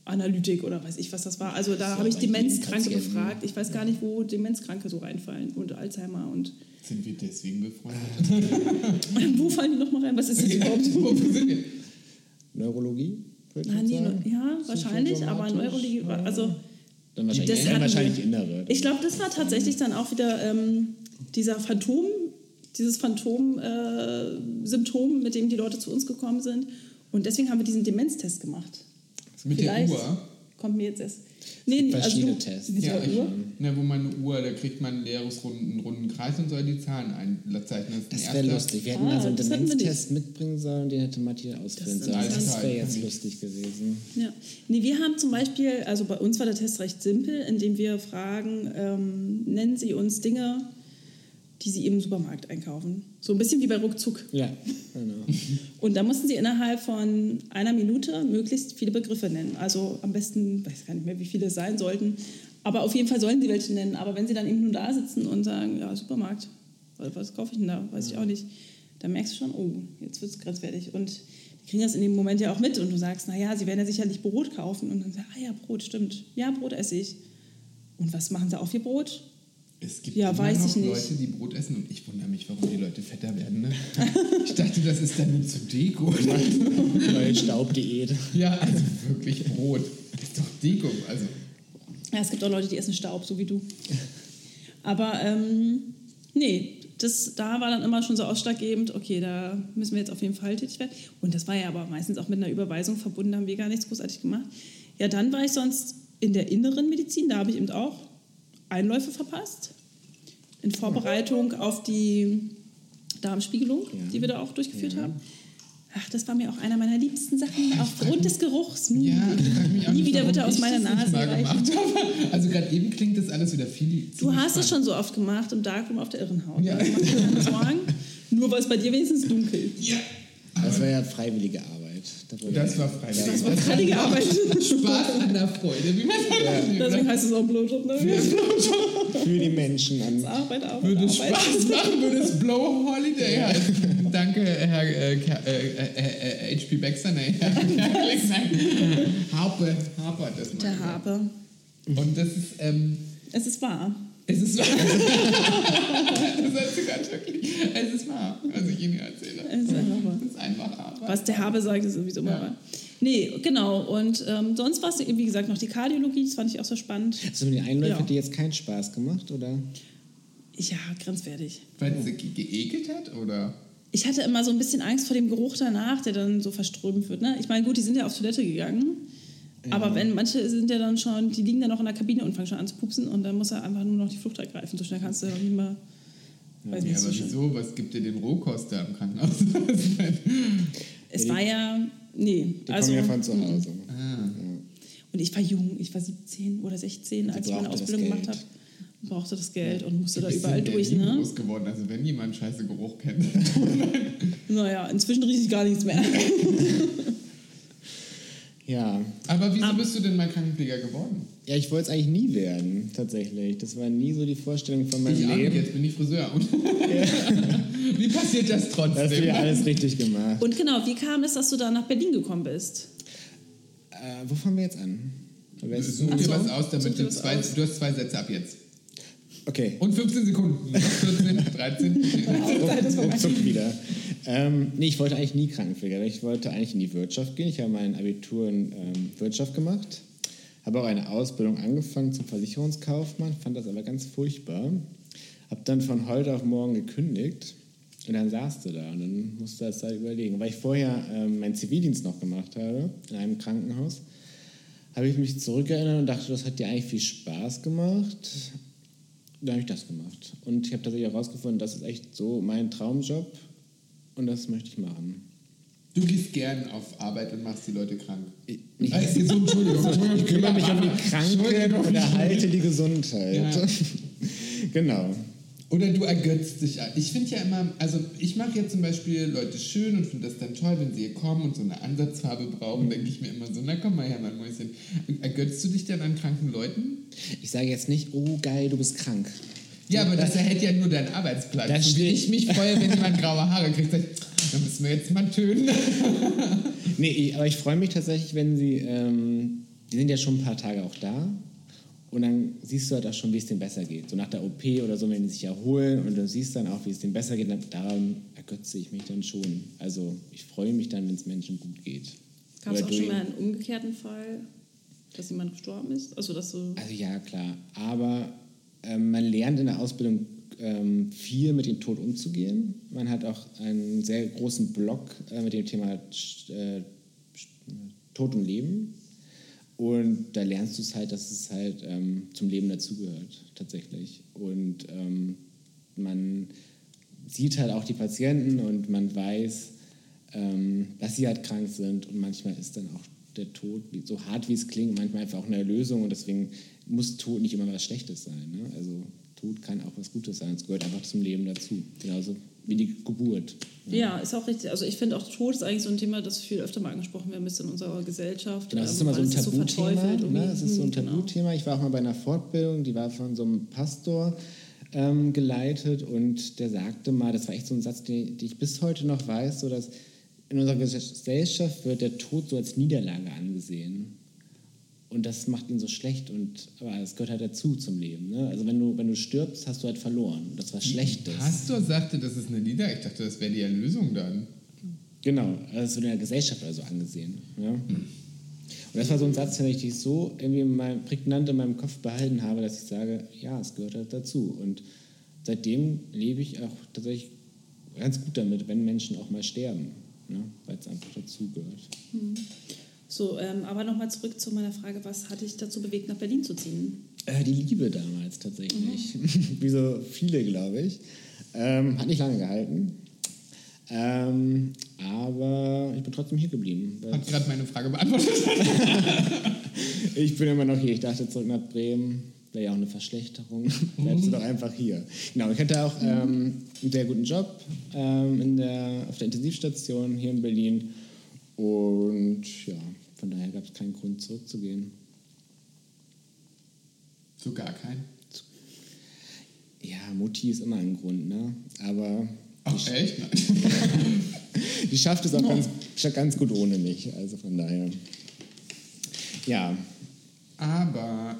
Psychoanalytik oder weiß ich, was das war. Also da So, habe ich Demenzkranke befragt. Ich weiß gar nicht, wo Demenzkranke so reinfallen und Alzheimer und Sind wir deswegen befreundet? [LAUGHS] [LAUGHS] wo fallen die nochmal rein? Was ist das überhaupt? Wo sind wir? Neurologie? Ah, nee, sagen. ja, wahrscheinlich, aber Neurologie, war- also Dann wahrscheinlich, Das hatten wahrscheinlich innere. ich glaube, das war tatsächlich dann auch wieder ähm, dieser Phantom, dieses Phantom-Symptom, mit dem die Leute zu uns gekommen sind. Und deswegen haben wir diesen Demenztest gemacht. Mit Vielleicht der Uhr? kommt mir jetzt erst. Nee, Verschiedene also du, Tests. Mit Ja, der Uhr? ne, wo man eine Uhr, da kriegt man einen leeres runden, runden Kreis und soll die Zahlen einzeichnen. Das ein wäre lustig. Wir hätten Ah, da so einen das Demenztest mitbringen sollen, den hätte Matti ausfüllen Das sollen. Das interessant. wäre jetzt lustig gewesen. Ja. Nee, wir haben zum Beispiel, also bei uns war der Test recht simpel, indem wir fragen, ähm, nennen Sie uns Dinge, die Sie im Supermarkt einkaufen. So ein bisschen wie bei Ruckzuck. Ja, genau. [LAUGHS] Und da mussten Sie innerhalb von einer Minute möglichst viele Begriffe nennen. Also am besten, weiß gar nicht mehr, wie viele es sein sollten, aber auf jeden Fall sollen Sie welche nennen. Aber wenn Sie dann eben nur da sitzen und sagen, ja, Supermarkt, was, was kaufe ich denn da? Weiß ich auch nicht. Dann merkst du schon, oh, jetzt wird es grenzwertig. Und die kriegen das in dem Moment ja auch mit und du sagst, naja, Sie werden ja sicherlich Brot kaufen. Und dann sagst du, ah ja, Brot, stimmt. Ja, Brot esse ich. Und was machen Sie auf Ihr Brot? Es gibt Ja, immer weiß noch ich nicht. Leute, die Brot essen und ich wundere mich, warum die Leute fetter werden. Ne? [LAUGHS] Ich dachte, das ist dann nur zur Deko. [LAUGHS] Neue Staubdiät. ja, also wirklich Brot. Das ist doch Deko. Also, Ja, es gibt auch Leute, die essen Staub, so wie du. Aber ähm, nee, das, da war dann immer schon so ausschlaggebend, okay, da müssen wir jetzt auf jeden Fall tätig werden. Und das war ja aber meistens auch mit einer Überweisung verbunden, da haben wir gar nichts großartig gemacht. Ja, dann war ich sonst in der inneren Medizin, da habe ich eben auch Einläufe verpasst. In Vorbereitung auf die Darmspiegelung, die wir da auch durchgeführt haben. Ach, das war mir auch einer meiner liebsten Sachen, aufgrund des Geruchs. Hm. ja, ich Nie nicht, wieder wird er aus ich meiner Nase gemacht. Also gerade eben klingt das alles wieder viel. Du hast es schon so oft gemacht im Darkroom auf der Irrenhaut. Ja. Also Sorgen. Nur weil es bei dir wenigstens dunkel. Ja. Das war ja freiwillige Arbeit. Da Das ja- war freiwillig. Das war freiwillige Arbeit. Spaß an der Freude, wie man sagt. Deswegen heißt es auch Blowjob. Ne? Für die Menschen an. Arbeit, Arbeit, Würde es Arbeit. Spaß machen, würde es Blow Holiday heißen. Danke, Herr äh, äh, äh, äh, HP Baxter. Nee, [LAUGHS] Herr nein. Harpe, Harpe hat das mal Der. Habe. Und das ist, ähm, Es ist wahr. Es ist wahr. [LAUGHS] das heißt sogar wirklich, es ist wahr, was ich Ihnen erzähle. Es ist einfach wahr. Es ist einfach Arbeit. Was der Habe sagt, ist sowieso immer Ja. wahr. Nee, genau. Und ähm, sonst war es, wie gesagt, noch die Kardiologie. Das fand ich auch so spannend. Hast du mit den Einläufen Ja. dir jetzt keinen Spaß gemacht, oder? Ja, grenzwertig. Weil es ge geekelt hat, oder? Ich hatte immer so ein bisschen Angst vor dem Geruch danach, der dann so verströmt wird. Ne? Ich meine, gut, die sind ja auf Toilette gegangen. Aber wenn manche sind ja dann schon, die liegen dann noch in der Kabine und fangen schon an zu pupsen und dann muss er einfach nur noch die Flucht ergreifen. So schnell kannst du ja nicht mal. Weiß Ja, nicht, so aber wieso? Was gibt dir den Rohkoster im Krankenhaus? [LAUGHS] Es war ja. Nee, Die also. kommen ja von zu Hause. ah. Und ich war jung, ich war 17 oder 16, als ich meine Ausbildung gemacht habe. Und brauchte das Geld und musste da überall durch. Berlin Ne? groß geworden. Also wenn jemand scheiße Geruch kennt. [LAUGHS] Naja, inzwischen rieche ich gar nichts mehr. [LAUGHS] Ja. Aber wieso Aber- bist du denn mal Krankenpfleger geworden? Ja, ich wollte es eigentlich nie werden, tatsächlich. Das war nie so die Vorstellung von meinem Ich Leben. jetzt bin ich Friseur. Und [LAUGHS] Wie passiert das Da hast du trotzdem? ja alles richtig gemacht. Und genau, wie kam es, dass du da nach Berlin gekommen bist? Äh, wo fangen wir jetzt an? Such dir so. was aus, damit du zwei, aus. du hast zwei Sätze ab jetzt. Okay, Und 15 Sekunden. Noch 14, 13. ruckzuck wieder. Ähm, nee, ich wollte eigentlich nie Krankenpfleger. Ich wollte eigentlich in die Wirtschaft gehen. Ich habe mein Abitur in ähm, Wirtschaft gemacht. Habe auch eine Ausbildung angefangen zum Versicherungskaufmann, fand das aber ganz furchtbar. Habe dann von heute auf morgen gekündigt und dann saß du da und dann musste das halt überlegen. Weil ich vorher ähm, meinen Zivildienst noch gemacht habe in einem Krankenhaus, habe ich mich zurückerinnert und dachte, das hat dir eigentlich viel Spaß gemacht. Dann habe ich das gemacht. Und ich habe tatsächlich herausgefunden, das ist echt so mein Traumjob und das möchte ich machen. Du gehst gern auf Arbeit und machst die Leute krank. Ich, Ah, jetzt so, Entschuldigung, Entschuldigung. ich kümmere mich um die [LAUGHS] Kranken und erhalte die Gesundheit. Ja. [LAUGHS] genau. Oder du ergötzt dich. an- Ich finde ja immer, also ich mache ja zum Beispiel Leute schön und finde das dann toll, wenn sie hier kommen und so eine Ansatzfarbe brauchen, denke ich mir immer so, na komm mal her, mein Mäuschen. Ergötzt du dich dann an kranken Leuten? Ich sage jetzt nicht, oh geil, du bist krank. Ja, aber das erhält ja nur deinen Arbeitsplatz. Das so wie ich mich freue, wenn jemand [LAUGHS] graue Haare kriegt, sag ich, dann müssen wir jetzt mal tönen. Nee, aber ich freue mich tatsächlich, wenn sie, ähm, die sind ja schon ein paar Tage auch da und dann siehst du halt auch schon, wie es denen besser geht. So nach der OP oder so, wenn die sich erholen und du siehst dann auch, wie es denen besser geht, dann, daran ergötze ich mich dann schon. Also ich freue mich dann, wenn es Menschen gut geht. Gab es auch schon mal einen umgekehrten Fall, dass jemand gestorben ist? Also, dass du. Also ja, klar. Aber ähm, man lernt in der Ausbildung ähm, viel mit dem Tod umzugehen. Man hat auch einen sehr großen Block äh, mit dem Thema äh, Tod und Leben. Und da lernst du es halt, dass es halt ähm, zum Leben dazugehört, tatsächlich. Und ähm, man sieht halt auch die Patienten und man weiß, ähm, dass sie halt krank sind. Und manchmal ist dann auch der Tod, so hart wie es klingt, manchmal einfach auch eine Erlösung. Und deswegen muss Tod nicht immer was Schlechtes sein. Ne? Also Tod kann auch was Gutes sein. Es gehört einfach zum Leben dazu. Genauso wie die Geburt. Ja, ist auch richtig. Also ich finde auch Tod ist eigentlich so ein Thema, das viel öfter mal angesprochen werden müsste in unserer Gesellschaft. Genau, das ist ähm, immer so ein Tabuthema. ne? Das ist so ein irgendwie. Genau. Tabuthema. Ich war auch mal bei einer Fortbildung, die war von so einem Pastor ähm, geleitet und der sagte mal, das war echt so ein Satz, den, den ich bis heute noch weiß, so dass in unserer Gesellschaft wird der Tod so als Niederlage angesehen. Und das macht ihn so schlecht und aber es gehört halt dazu zum Leben. Ne? Also wenn du, wenn du stirbst, hast du halt verloren. Das war Schlechtes. Pastor sagte, das ist eine Lieder. Ich dachte, das wäre die Erlösung dann. Genau, also es wird in der Gesellschaft also angesehen. Ja? Und das war so ein Satz, den ich so irgendwie in meinem, prägnant in meinem Kopf behalten habe, dass ich sage, ja, es gehört halt dazu. Und seitdem lebe ich auch tatsächlich ganz gut damit, wenn Menschen auch mal sterben, ne? weil es einfach dazu gehört. So, ähm, aber nochmal zurück zu meiner Frage, was hat dich dazu bewegt, nach Berlin zu ziehen? Äh, die Liebe damals tatsächlich, [LAUGHS] wie so viele, glaube ich. Ähm, hat nicht lange gehalten. Ähm, aber ich bin trotzdem hier geblieben. Hat gerade meine Frage beantwortet. [LAUGHS] Ich bin immer noch hier. Ich dachte zurück nach Bremen. Wäre ja auch eine Verschlechterung. Bleibst du doch einfach hier. Genau, ich hatte auch ähm, einen sehr guten Job ähm, in der, auf der Intensivstation hier in Berlin. Und ja, von daher gab es keinen Grund zurückzugehen. So gar kein. Ja, Mutti ist immer ein Grund, ne? Aber Ach, echt? Nein. [LAUGHS] die schafft es auch ganz, [LAUGHS] ganz gut ohne mich. Also von daher. Ja, Aber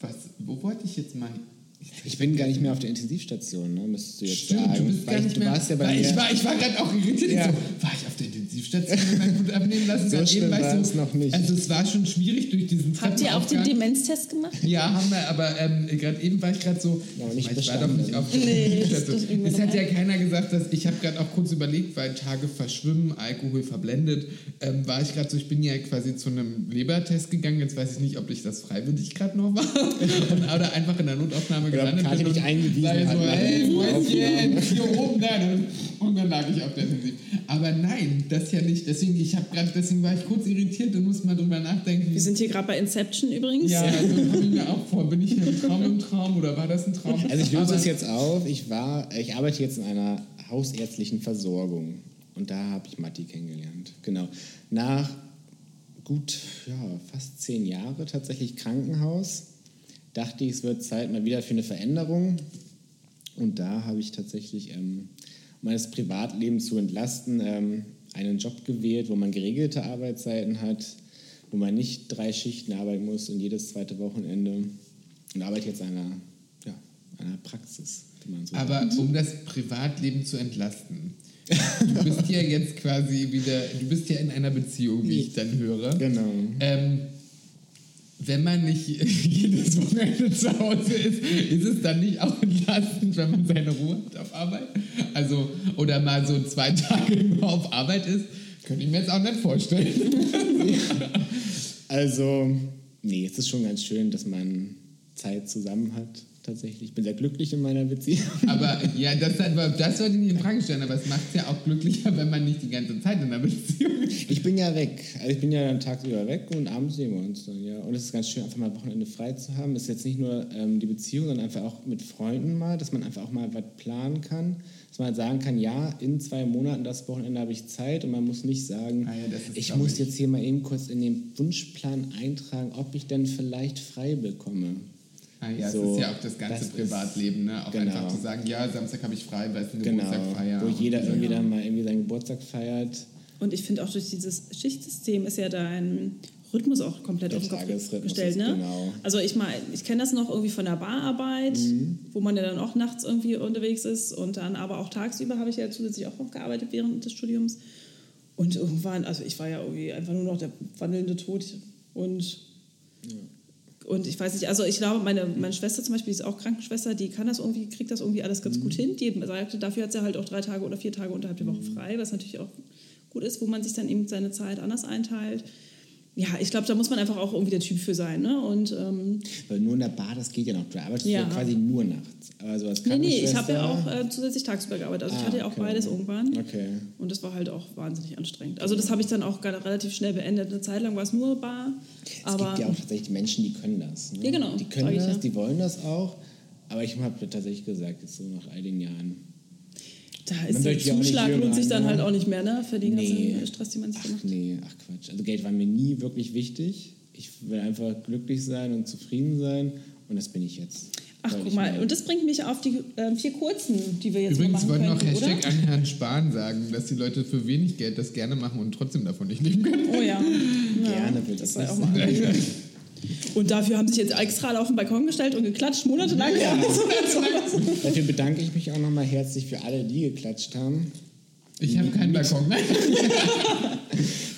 was, wo wollte ich jetzt mal? Ich bin gar nicht mehr auf der Intensivstation, ne? müsstest du jetzt Stimmt, sagen. du bist gar ich- nicht du mehr. warst ja bei mir. ich war, ich war gerade auch irritiert. Ja. So, war ich auf der Intensivstation mein Blut abnehmen lassen? So Gerade schlimm eben war es noch nicht. Also es war schon schwierig durch diesen Habt ihr auch den. Demenztest gemacht? Ja, haben wir, aber ähm, gerade eben war ich gerade so, Ja, nicht ich war doch nicht auf der Nee, das- Station. das irgendwann Es hat ja ein. keiner gesagt, dass ich habe gerade auch kurz überlegt, weil Tage verschwimmen, Alkohol verblendet, ähm, war ich gerade so, ich bin ja quasi zu einem Lebertest gegangen, jetzt weiß ich nicht, ob ich das freiwillig gerade noch war [LAUGHS] oder einfach in der Notaufnahme Bin dich und eingewiesen sei hat so, nach hey, Mäuschen, hier oben, nein, und dann lag ich auf der Intensiv. Aber nein, das ja nicht, deswegen, ich habe gerade, deswegen war ich kurz irritiert und musste mal drüber nachdenken. Wir sind hier gerade bei Inception übrigens. Ja, [LAUGHS] also komme ich mir auch vor. Bin ich hier im Traum im Traum oder war das ein Traum? Also ich löse es jetzt auf. Ich war, ich arbeite jetzt in einer hausärztlichen Versorgung und da habe ich Matti kennengelernt. Genau. Nach gut, ja, fast zehn Jahre tatsächlich Krankenhaus dachte ich, es wird Zeit mal wieder für eine Veränderung. Und da habe ich tatsächlich, ähm, um meines Privatlebens zu entlasten, ähm, einen Job gewählt, wo man geregelte Arbeitszeiten hat, wo man nicht drei Schichten arbeiten muss und jedes zweite Wochenende. Und arbeite jetzt an einer, ja, einer Praxis, so Aber um das Privatleben zu entlasten. Du bist ja jetzt quasi wieder, du bist ja in einer Beziehung, wie ich [LAUGHS] dann höre. Genau. Ähm, wenn man nicht [LAUGHS] jedes Wochenende zu Hause ist, ist es dann nicht auch entlastend, wenn man seine Ruhe hat auf Arbeit? Also, oder mal so zwei [LAUGHS] Tage nur auf Arbeit ist? Könnte ich mir jetzt auch nicht vorstellen. [LAUGHS] Also, nee, es ist schon ganz schön, dass man Zeit zusammen hat, tatsächlich. Ich bin sehr glücklich in meiner Beziehung. Aber ja, das, das sollte ich nicht in Frage stellen, aber es macht es ja auch glücklicher, wenn man nicht die ganze Zeit in einer Beziehung ist. Ich bin ja weg. Also ich bin ja dann tagsüber weg und abends sehen wir uns dann, ja. Und es ist ganz schön, einfach mal Wochenende frei zu haben. Es ist jetzt nicht nur ähm, die Beziehung, sondern einfach auch mit Freunden mal, dass man einfach auch mal was planen kann. Dass man halt sagen kann, ja, in zwei Monaten das Wochenende habe ich Zeit und man muss nicht sagen, Ah ja, das ich muss ich- jetzt hier mal eben kurz in den Wunschplan eintragen, ob ich denn vielleicht frei bekomme. Ah, ja, So, es ist ja auch das ganze das Privatleben, ne? Auch genau. einfach zu sagen, ja, Samstag habe ich frei, weil es ein Genau, Geburtstag feier. wo jeder irgendwie dann mal irgendwie seinen Geburtstag feiert. Und ich finde auch durch dieses Schichtsystem ist ja dein Rhythmus auch komplett auf den Kopf Tagesrhythmus gestellt. Ne? genau. Also ich meine, ich kenne das noch irgendwie von der Bararbeit, Mhm. wo man ja dann auch nachts irgendwie unterwegs ist und dann aber auch tagsüber habe ich ja zusätzlich auch noch gearbeitet während des Studiums. Und irgendwann, also ich war ja irgendwie einfach nur noch der wandelnde Tod und und ich weiß nicht, also ich glaube, meine, meine Schwester zum Beispiel die ist auch Krankenschwester, die kann das irgendwie, kriegt das irgendwie alles ganz gut hin. Die sagte, dafür hat sie halt auch drei Tage oder vier Tage unterhalb der Woche frei, was natürlich auch gut ist, wo man sich dann eben seine Zeit anders einteilt. Ja, ich glaube, da muss man einfach auch irgendwie der Typ für sein. Ne? Und ähm, Weil nur in der Bar, das geht ja noch. Du arbeitest ja, Ja. quasi nur nachts. Also als nee, nee, ich habe ja auch äh, zusätzlich tagsüber gearbeitet. Also ich Ah, hatte ja auch okay. beides irgendwann. Okay. Und das war halt auch wahnsinnig anstrengend. Also das habe ich dann auch relativ schnell beendet. Eine Zeit lang war es nur Bar. Es gibt ja auch tatsächlich Menschen, die können das. Ne? Ja, genau, Die können sag ich das, ja. die wollen das auch. Aber ich habe tatsächlich gesagt, jetzt so nach all den Jahren. Da Man ist der wird ja Zuschlag lohnt sich dann ne? halt auch nicht mehr, ne? Für den Nee. ganzen Stress, den man sich Ach macht. nee, ach Quatsch. Also Geld war mir nie wirklich wichtig. Ich will einfach glücklich sein und zufrieden sein. Und das bin ich jetzt. Ach, guck mal, und das bringt mich auf die ähm, vier kurzen, die wir jetzt Übrigens mal machen wollte noch könnten, Hashtag oder? an Herrn Spahn sagen, dass die Leute für wenig Geld das gerne machen und trotzdem davon nicht leben können. Oh ja. [LAUGHS] Gerne will das das auch mal. [LAUGHS] Und dafür haben sich jetzt extra alle auf den Balkon gestellt und geklatscht, monatelang. Ja. [LAUGHS] So, so. Dafür bedanke ich mich auch nochmal herzlich für alle, die geklatscht haben. Ich habe keinen Balkon. [LAUGHS]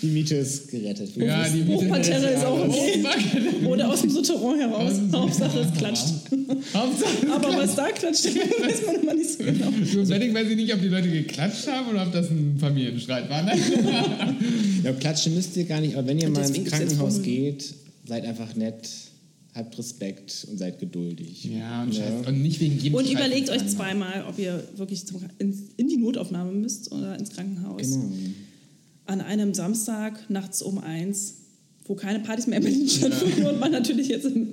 Die Miete ist gerettet. Ja, die Miete Hochparterre ist auch okay. Oder aus dem Souterrain heraus. Hauptsache es klatscht. Hauptsache. Aber was da klatscht, [LAUGHS] weiß man immer nicht so genau. Für Wedding weiß ich nicht, ob die Leute geklatscht haben oder ob das ein Familienstreit war. Ne? Ja, klatschen müsst ihr gar nicht, aber wenn ihr mal ins Krankenhaus geht, seid einfach nett, habt Respekt und seid geduldig. Ja, und, Ja. scheiß, und nicht wegen jedem Und überlegt euch zweimal, ob ihr wirklich zum, ins, in die Notaufnahme müsst oder ins Krankenhaus. Genau. An einem Samstag nachts um eins, wo keine Partys mehr in Berlin stattfinden und man natürlich jetzt im,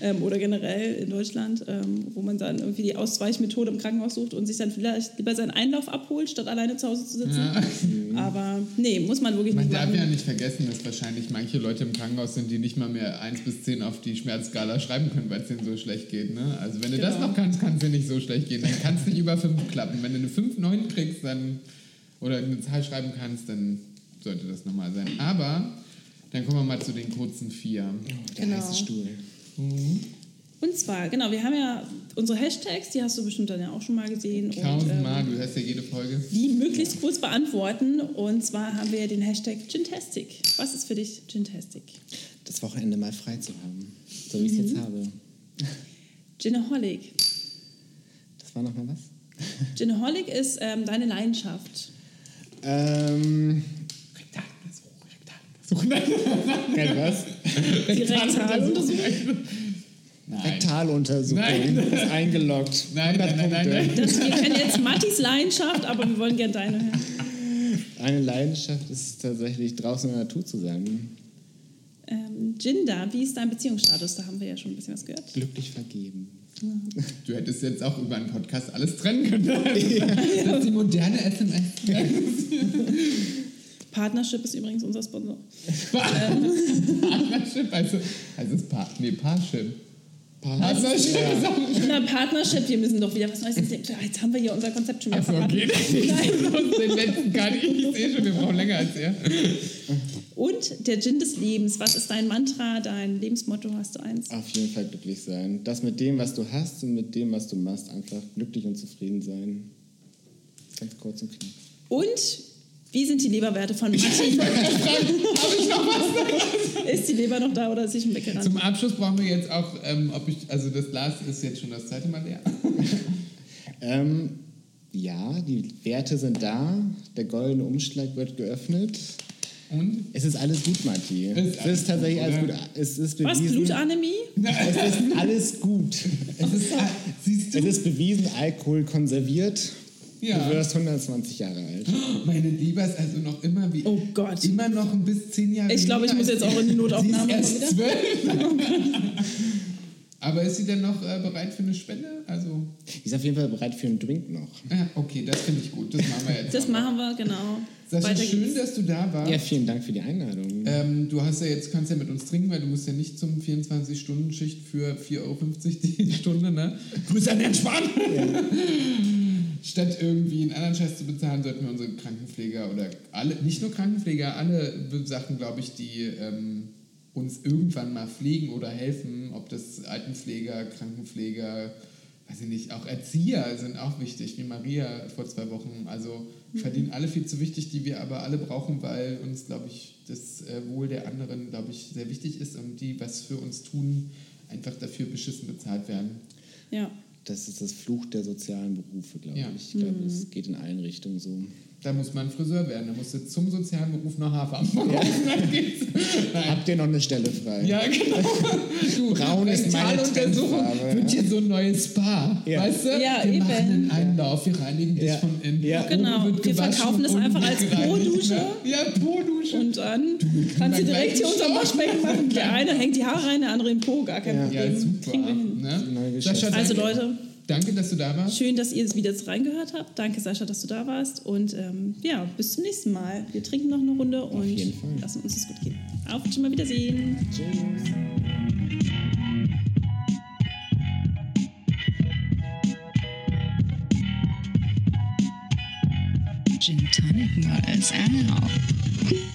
ähm, oder generell in Deutschland, ähm, wo man dann irgendwie die Ausweichmethode im Krankenhaus sucht und sich dann vielleicht lieber seinen Einlauf abholt, statt alleine zu Hause zu sitzen. Aber nee, muss man wirklich Man nicht darf machen. ja nicht vergessen, dass wahrscheinlich manche Leute im Krankenhaus sind, die nicht mal mehr 1 bis 10 auf die Schmerzskala schreiben können, weil es denen so schlecht geht. Ne? Also wenn du das Genau. noch kannst, kann es dir nicht so schlecht gehen. Dann kann es nicht über 5 klappen. Wenn du eine 5, 9 kriegst dann, oder eine Zahl schreiben kannst, dann sollte das normal sein. Aber dann kommen wir mal zu den kurzen vier. Der Genau. heiße Stuhl. Und zwar, genau, wir haben ja unsere Hashtags, die hast du bestimmt dann ja auch schon mal gesehen. Tausendmal, ähm, du hörst ja jede Folge. die möglichst kurz beantworten. Und zwar haben wir den Hashtag Gintastic. Was ist für dich Gintastic? Das Wochenende mal frei zu haben. So wie ich es Mhm. jetzt habe. Ginaholic. Das war nochmal was? Ginaholic ist ähm, deine Leidenschaft. Ähm, [LAUGHS] kein was? Die Rektaluntersuchung. Nein. Rektaluntersuchung. Nein. Ist eingeloggt. Nein, nein, nein, nein, nein. Das, wir kennen jetzt Mattis Leidenschaft, aber wir wollen gerne deine hören. Eine Leidenschaft ist tatsächlich draußen in der Natur zu sein. Ähm, Jinda, wie ist dein Beziehungsstatus? Da haben wir ja schon ein bisschen was gehört. Glücklich vergeben. Du hättest jetzt auch über einen Podcast alles trennen können. [LAUGHS] Das ist die moderne SMS. [LAUGHS] Partnership ist übrigens unser Sponsor. Partnership, also, also es pa nee, Parship. Partnership. Na, Partnership, wir müssen doch wieder was Neues erzählen. Jetzt haben wir hier unser Konzept schon wieder Achso, verraten. okay. Nein. Den letzten kann ich. Ich sehe schon, wir brauchen länger als er. Und der Gin des Lebens. Was ist dein Mantra, dein Lebensmotto? Hast du eins? Auf jeden Fall glücklich sein. Das mit dem, was du hast und mit dem, was du machst, einfach glücklich und zufrieden sein. Ganz kurz und knapp. Und wie sind die Leberwerte von Martin? ist die Leber noch da oder ist sie schon weggerannt? Zum Abschluss brauchen wir jetzt auch, ähm, ob ich, also das Glas ist jetzt schon das zweite Mal leer. [LAUGHS] Ähm, Ja, die Werte sind da. Der goldene Umschlag wird geöffnet. Und? Es ist alles gut, Matti. Es Es ist tatsächlich gut, alles gut. Es ist Was? bewiesen. Blutanämie? [LAUGHS] Es ist alles gut. Es ist, siehst du? Es ist bewiesen, Alkohol konserviert. Ja. Du wirst 120 Jahre alt. [GASPS] Meine Lieber ist also noch immer wie. Oh Gott. Immer noch ein bis zehn Jahre. Ich glaube, ich muss jetzt auch in die Notaufnahme Sie ist erst mal zwölf. [LAUGHS] Aber ist sie denn noch äh, bereit für eine Spende? Also, Die ist auf jeden Fall bereit für einen Drink noch. ja, okay, das finde ich gut. Das machen wir jetzt. Das noch. machen wir, genau. Sascha, schön, geht's. dass du da warst. Ja, vielen Dank für die Einladung. Ähm, du hast ja jetzt, kannst ja mit uns trinken, weil du musst ja nicht zum 24-Stunden-Schicht für 4,50 Euro die Stunde, ne? Grüße an Herrn Spahn! [LAUGHS] Statt irgendwie einen anderen Scheiß zu bezahlen, sollten wir unsere Krankenpfleger oder alle, nicht nur Krankenpfleger, alle Sachen, glaube ich, die ähm, uns irgendwann mal pflegen oder helfen, ob das Altenpfleger, Krankenpfleger, weiß ich nicht, auch Erzieher sind auch wichtig, wie Maria vor zwei Wochen. Also verdienen alle viel zu wichtig, die wir aber alle brauchen, weil uns, glaube ich, das äh, Wohl der anderen, glaube ich, sehr wichtig ist und die, was für uns tun, einfach dafür beschissen bezahlt werden. Ja. Das ist das Fluch der sozialen Berufe, glaube Ja. ich. Ich glaube, es geht in allen Richtungen so. Da muss man Friseur werden, da musst du zum sozialen Beruf noch Hafer verkaufen. [LAUGHS] Dann geht's. Nein. Habt ihr noch eine Stelle frei? Ja, genau. [LAUGHS] Du, Braun ist meine Trendfarbe, wird hier so ein neues Spa. Ja. Weißt du? Ja, wir eben. machen einen Einlauf, wir reinigen Ja. von innen. Ja. Genau. wird Wir verkaufen das einfach als Po-Dusche. ne? Ja, Po-Dusche. Und dann kannst dann du direkt hier unser Waschbecken machen. Der [LAUGHS] eine hängt die Haare rein, der andere im Po, gar kein Ja. Problem. ja, super. Kriegen wir hin. Ne? Also. Leute, Danke, dass du da warst. schön, dass ihr es wieder reingehört habt. Danke Sascha, dass du da warst. Und ähm, ja, bis zum nächsten Mal. Wir trinken noch eine Runde und jeden Fall. lassen uns es gut gehen. Auf und schon mal wiedersehen. Tschüss. Gin Tonic Models out.